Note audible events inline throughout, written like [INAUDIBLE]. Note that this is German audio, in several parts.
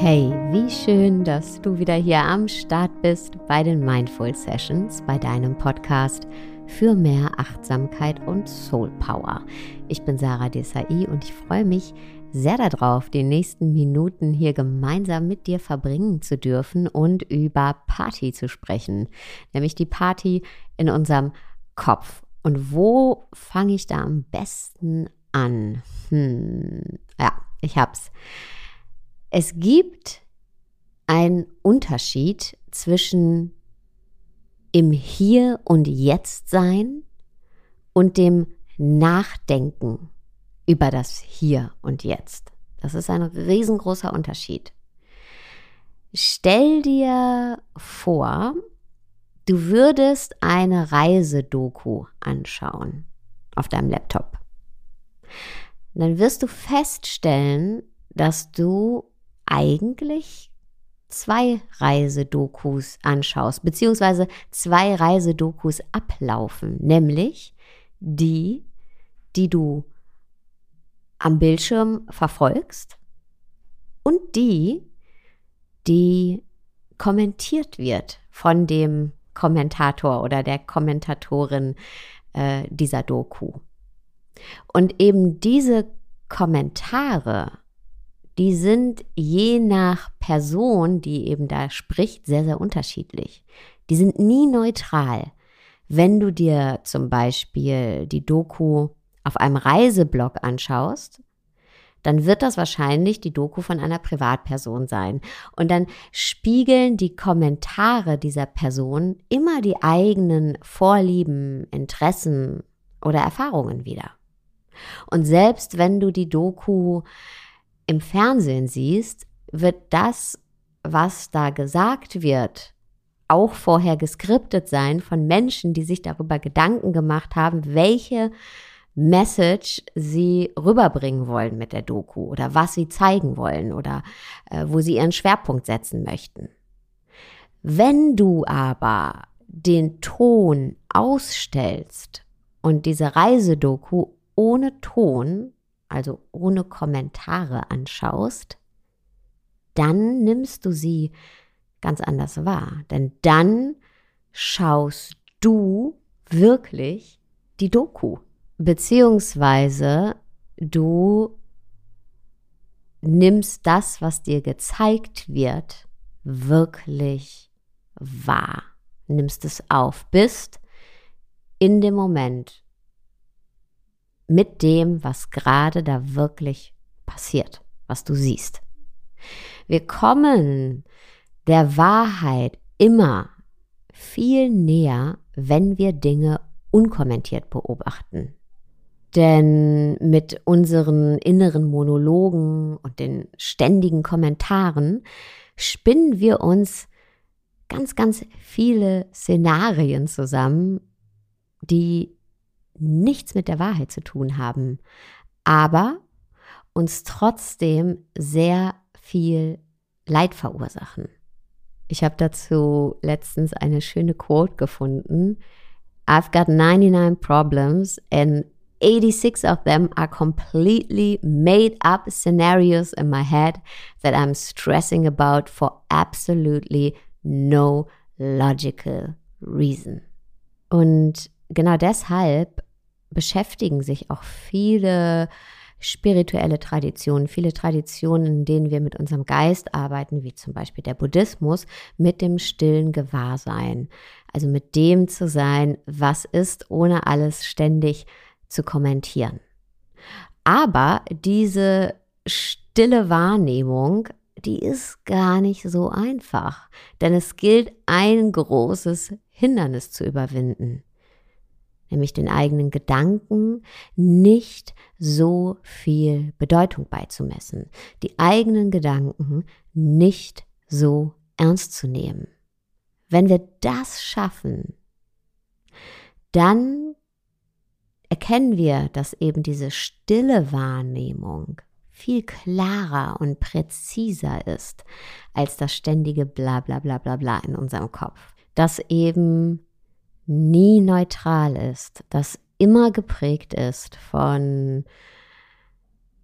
Wie schön, dass du wieder hier am Start bist bei den Mindful Sessions, bei deinem Podcast für mehr Achtsamkeit und Soul Power. Ich bin Sarah Desai und ich freue mich sehr darauf, die nächsten Minuten hier gemeinsam mit dir verbringen zu dürfen und über Party zu sprechen, nämlich die Party in unserem Kopf. Und wo fange ich da am besten an? Hm, ja, ich hab's. Es gibt einen Unterschied zwischen im Hier und Jetzt sein und dem Nachdenken über das Hier und Jetzt. Das ist ein riesengroßer Unterschied. Stell dir vor, du würdest eine Reisedoku anschauen auf deinem Laptop. Dann wirst du feststellen, dass du eigentlich zwei Reisedokus anschaust, beziehungsweise zwei Reisedokus ablaufen, nämlich die, die du am Bildschirm verfolgst und die, die kommentiert wird von dem Kommentator oder der Kommentatorin äh, dieser Doku. Und eben diese Kommentare die sind je nach Person, die eben da spricht, sehr, sehr unterschiedlich. Die sind nie neutral. Wenn du dir zum Beispiel die Doku auf einem Reiseblog anschaust, dann wird das wahrscheinlich die Doku von einer Privatperson sein. Und dann spiegeln die Kommentare dieser Person immer die eigenen Vorlieben, Interessen oder Erfahrungen wieder. Und selbst wenn du die Doku im Fernsehen siehst, wird das, was da gesagt wird, auch vorher geskriptet sein von Menschen, die sich darüber Gedanken gemacht haben, welche Message sie rüberbringen wollen mit der Doku oder was sie zeigen wollen oder äh, wo sie ihren Schwerpunkt setzen möchten. Wenn du aber den Ton ausstellst und diese Reisedoku ohne Ton also ohne Kommentare anschaust, dann nimmst du sie ganz anders wahr. Denn dann schaust du wirklich die Doku. Beziehungsweise du nimmst das, was dir gezeigt wird, wirklich wahr. Nimmst es auf, bist in dem Moment mit dem, was gerade da wirklich passiert, was du siehst. Wir kommen der Wahrheit immer viel näher, wenn wir Dinge unkommentiert beobachten. Denn mit unseren inneren Monologen und den ständigen Kommentaren spinnen wir uns ganz, ganz viele Szenarien zusammen, die nichts mit der Wahrheit zu tun haben, aber uns trotzdem sehr viel Leid verursachen. Ich habe dazu letztens eine schöne Quote gefunden. I've got 99 problems and 86 of them are completely made up scenarios in my head that I'm stressing about for absolutely no logical reason. Und genau deshalb beschäftigen sich auch viele spirituelle Traditionen, viele Traditionen, in denen wir mit unserem Geist arbeiten, wie zum Beispiel der Buddhismus, mit dem stillen Gewahrsein. Also mit dem zu sein, was ist, ohne alles ständig zu kommentieren. Aber diese stille Wahrnehmung, die ist gar nicht so einfach, denn es gilt ein großes Hindernis zu überwinden nämlich den eigenen Gedanken, nicht so viel Bedeutung beizumessen, die eigenen Gedanken nicht so ernst zu nehmen. Wenn wir das schaffen, dann erkennen wir, dass eben diese stille Wahrnehmung viel klarer und präziser ist als das ständige bla bla bla bla bla in unserem Kopf. Dass eben nie neutral ist, das immer geprägt ist von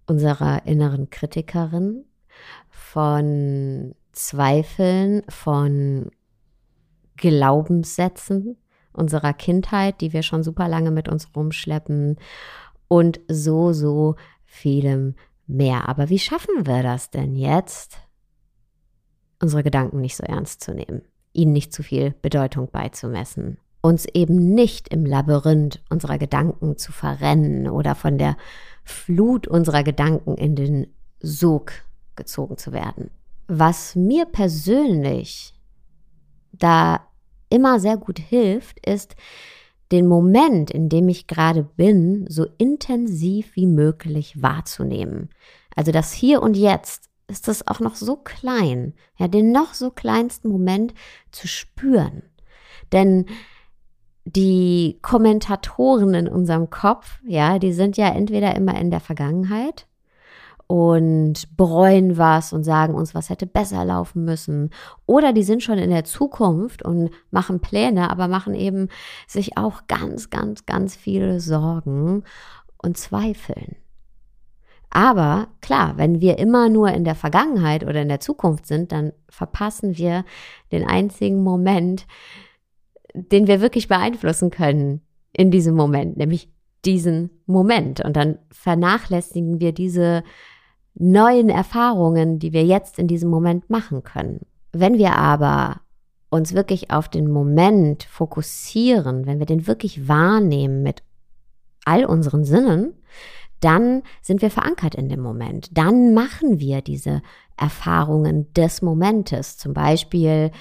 unserer inneren Kritikerin, von Zweifeln von Glaubenssätzen unserer Kindheit, die wir schon super lange mit uns rumschleppen und so, so vielem mehr. Aber wie schaffen wir das denn jetzt, unsere Gedanken nicht so ernst zu nehmen, ihnen nicht zu viel Bedeutung beizumessen, uns eben nicht im Labyrinth unserer Gedanken zu verrennen oder von der Flut unserer Gedanken in den Sog gezogen zu werden. Was mir persönlich da immer sehr gut hilft, ist, den Moment, in dem ich gerade bin, so intensiv wie möglich wahrzunehmen. Also das Hier und Jetzt ist das auch noch so klein, ja, den noch so kleinsten Moment zu spüren. Denn die Kommentatoren in unserem Kopf, ja, die sind ja entweder immer in der Vergangenheit und bereuen was und sagen uns, was hätte besser laufen müssen. Oder die sind schon in der Zukunft und machen Pläne, aber machen eben sich auch ganz, ganz, ganz viele Sorgen und zweifeln. Aber klar, wenn wir immer nur in der Vergangenheit oder in der Zukunft sind, dann verpassen wir den einzigen Moment, den wir wirklich beeinflussen können in diesem Moment, nämlich diesen Moment. Und dann vernachlässigen wir diese neuen Erfahrungen, die wir jetzt in diesem Moment machen können. Wenn wir aber uns wirklich auf den Moment fokussieren, wenn wir den wirklich wahrnehmen mit all unseren Sinnen, dann sind wir verankert in dem Moment. Dann machen wir diese Erfahrungen des Momentes. Zum Beispiel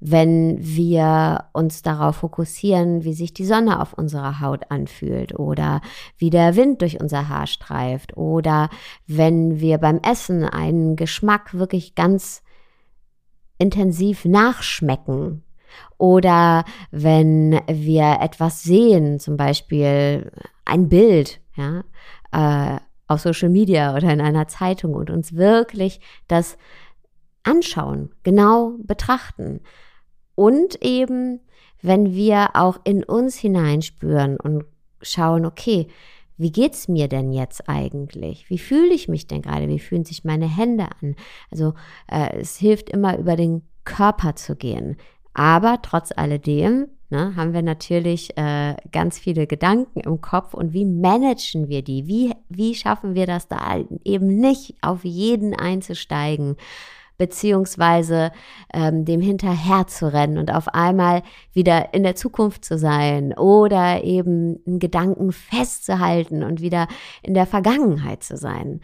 wenn wir uns darauf fokussieren, wie sich die Sonne auf unserer Haut anfühlt oder wie der Wind durch unser Haar streift oder wenn wir beim Essen einen Geschmack wirklich ganz intensiv nachschmecken oder wenn wir etwas sehen, zum Beispiel ein Bild, ja, äh, auf Social Media oder in einer Zeitung und uns wirklich das anschauen, genau betrachten, und eben, wenn wir auch in uns hineinspüren und schauen, okay, wie geht's mir denn jetzt eigentlich? Wie fühle ich mich denn gerade? Wie fühlen sich meine Hände an? Also äh, es hilft immer über den Körper zu gehen. Aber trotz alledem ne, haben wir natürlich äh, ganz viele Gedanken im Kopf und wie managen wir die? Wie, wie schaffen wir das da eben nicht auf jeden einzusteigen? Beziehungsweise ähm, dem hinterher zu rennen und auf einmal wieder in der Zukunft zu sein oder eben einen Gedanken festzuhalten und wieder in der Vergangenheit zu sein.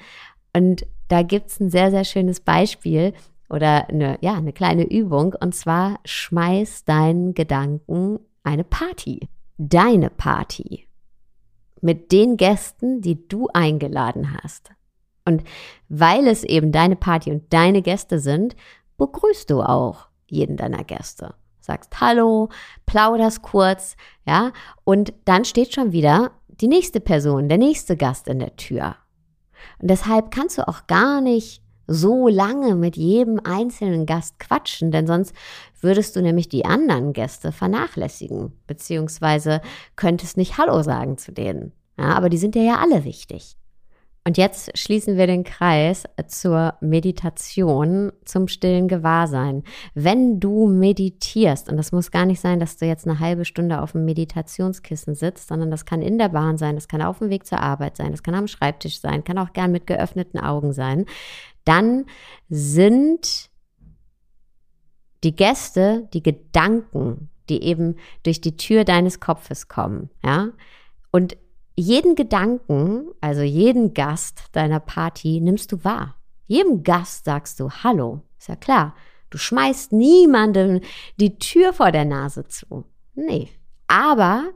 Und da gibt's ein sehr, sehr schönes Beispiel oder eine, ja, eine kleine Übung und zwar schmeiß deinen Gedanken eine Party. Deine Party. Mit den Gästen, die du eingeladen hast. Und weil es eben deine Party und deine Gäste sind, begrüßt du auch jeden deiner Gäste. Sagst Hallo, plauderst kurz, ja, und dann steht schon wieder die nächste Person, der nächste Gast in der Tür. Und deshalb kannst du auch gar nicht so lange mit jedem einzelnen Gast quatschen, denn sonst würdest du nämlich die anderen Gäste vernachlässigen, beziehungsweise könntest nicht Hallo sagen zu denen. Ja, aber die sind dir ja alle wichtig. Und jetzt schließen wir den Kreis zur Meditation, zum stillen Gewahrsein. Wenn du meditierst, und das muss gar nicht sein, dass du jetzt eine halbe Stunde auf dem Meditationskissen sitzt, sondern das kann in der Bahn sein, das kann auf dem Weg zur Arbeit sein, das kann am Schreibtisch sein, kann auch gern mit geöffneten Augen sein, dann sind die Gäste, die Gedanken, die eben durch die Tür deines Kopfes kommen, ja, und jeden Gedanken, also jeden Gast deiner Party nimmst du wahr. Jedem Gast sagst du Hallo. Ist ja klar. Du schmeißt niemandem die Tür vor der Nase zu. Nee. Aber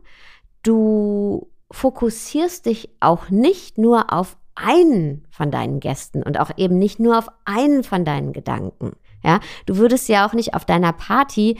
du fokussierst dich auch nicht nur auf einen von deinen Gästen und auch eben nicht nur auf einen von deinen Gedanken. Ja, du würdest ja auch nicht auf deiner Party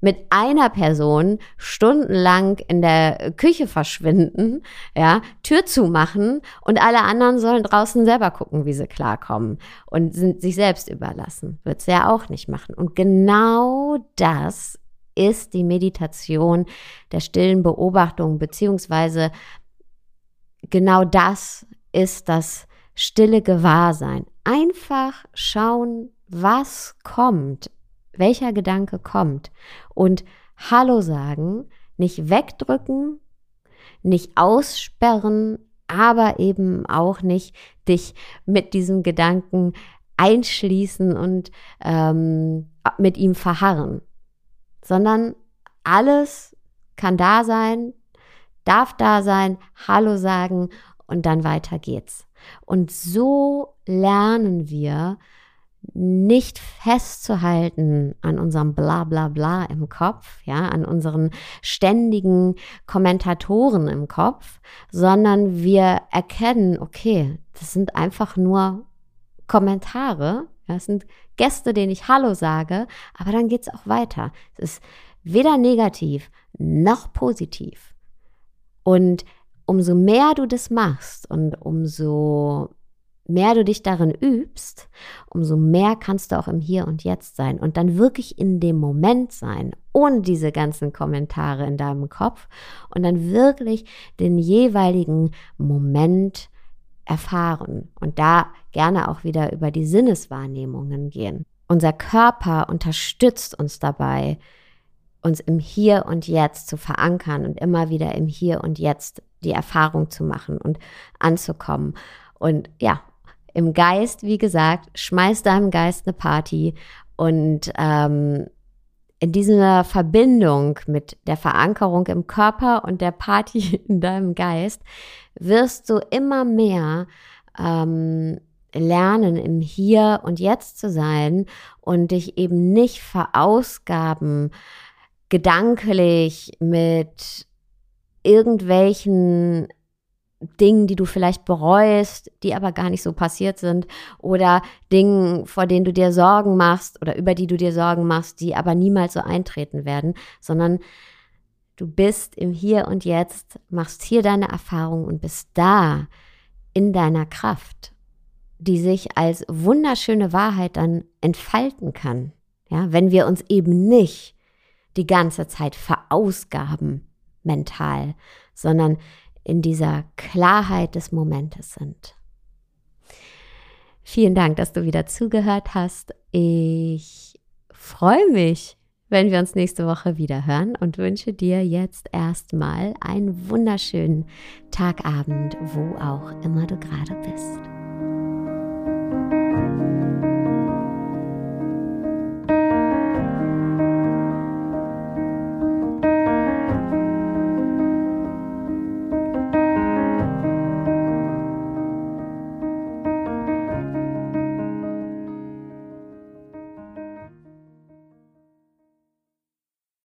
mit einer Person stundenlang in der Küche verschwinden, ja, Tür zumachen und alle anderen sollen draußen selber gucken, wie sie klarkommen und sind sich selbst überlassen. Wird sie ja auch nicht machen. Und genau das ist die Meditation der stillen Beobachtung, beziehungsweise genau das ist das stille Gewahrsein. Einfach schauen, was kommt, welcher Gedanke kommt und Hallo sagen, nicht wegdrücken, nicht aussperren, aber eben auch nicht dich mit diesem Gedanken einschließen und ähm, mit ihm verharren, sondern alles kann da sein, darf da sein, Hallo sagen und dann weiter geht's. Und so lernen wir, nicht festzuhalten an unserem bla bla bla im Kopf, ja, an unseren ständigen Kommentatoren im Kopf, sondern wir erkennen, okay, das sind einfach nur Kommentare, das sind Gäste, denen ich Hallo sage, aber dann geht's auch weiter. Es ist weder negativ noch positiv. Und umso mehr du das machst und umso mehr du dich darin übst, umso mehr kannst du auch im Hier und Jetzt sein und dann wirklich in dem Moment sein, ohne diese ganzen Kommentare in deinem Kopf und dann wirklich den jeweiligen Moment erfahren und da gerne auch wieder über die Sinneswahrnehmungen gehen. Unser Körper unterstützt uns dabei, uns im Hier und Jetzt zu verankern und immer wieder im Hier und Jetzt die Erfahrung zu machen und anzukommen. Und ja, im Geist, wie gesagt, schmeiß deinem Geist eine Party. Und ähm, in dieser Verbindung mit der Verankerung im Körper und der Party [LAUGHS] in deinem Geist wirst du immer mehr ähm, lernen, im Hier und Jetzt zu sein und dich eben nicht verausgaben, gedanklich mit irgendwelchen Dingen, die du vielleicht bereust, die aber gar nicht so passiert sind, oder Dingen, vor denen du dir Sorgen machst oder über die du dir Sorgen machst, die aber niemals so eintreten werden, sondern du bist im Hier und Jetzt, machst hier deine Erfahrung und bist da in deiner Kraft, die sich als wunderschöne Wahrheit dann entfalten kann. Ja, wenn wir uns eben nicht die ganze Zeit verausgaben mental, sondern in dieser Klarheit des Momentes sind. Vielen Dank, dass du wieder zugehört hast. Ich freue mich, wenn wir uns nächste Woche wieder hören und wünsche dir jetzt erstmal einen wunderschönen Tagabend, wo auch immer du gerade bist.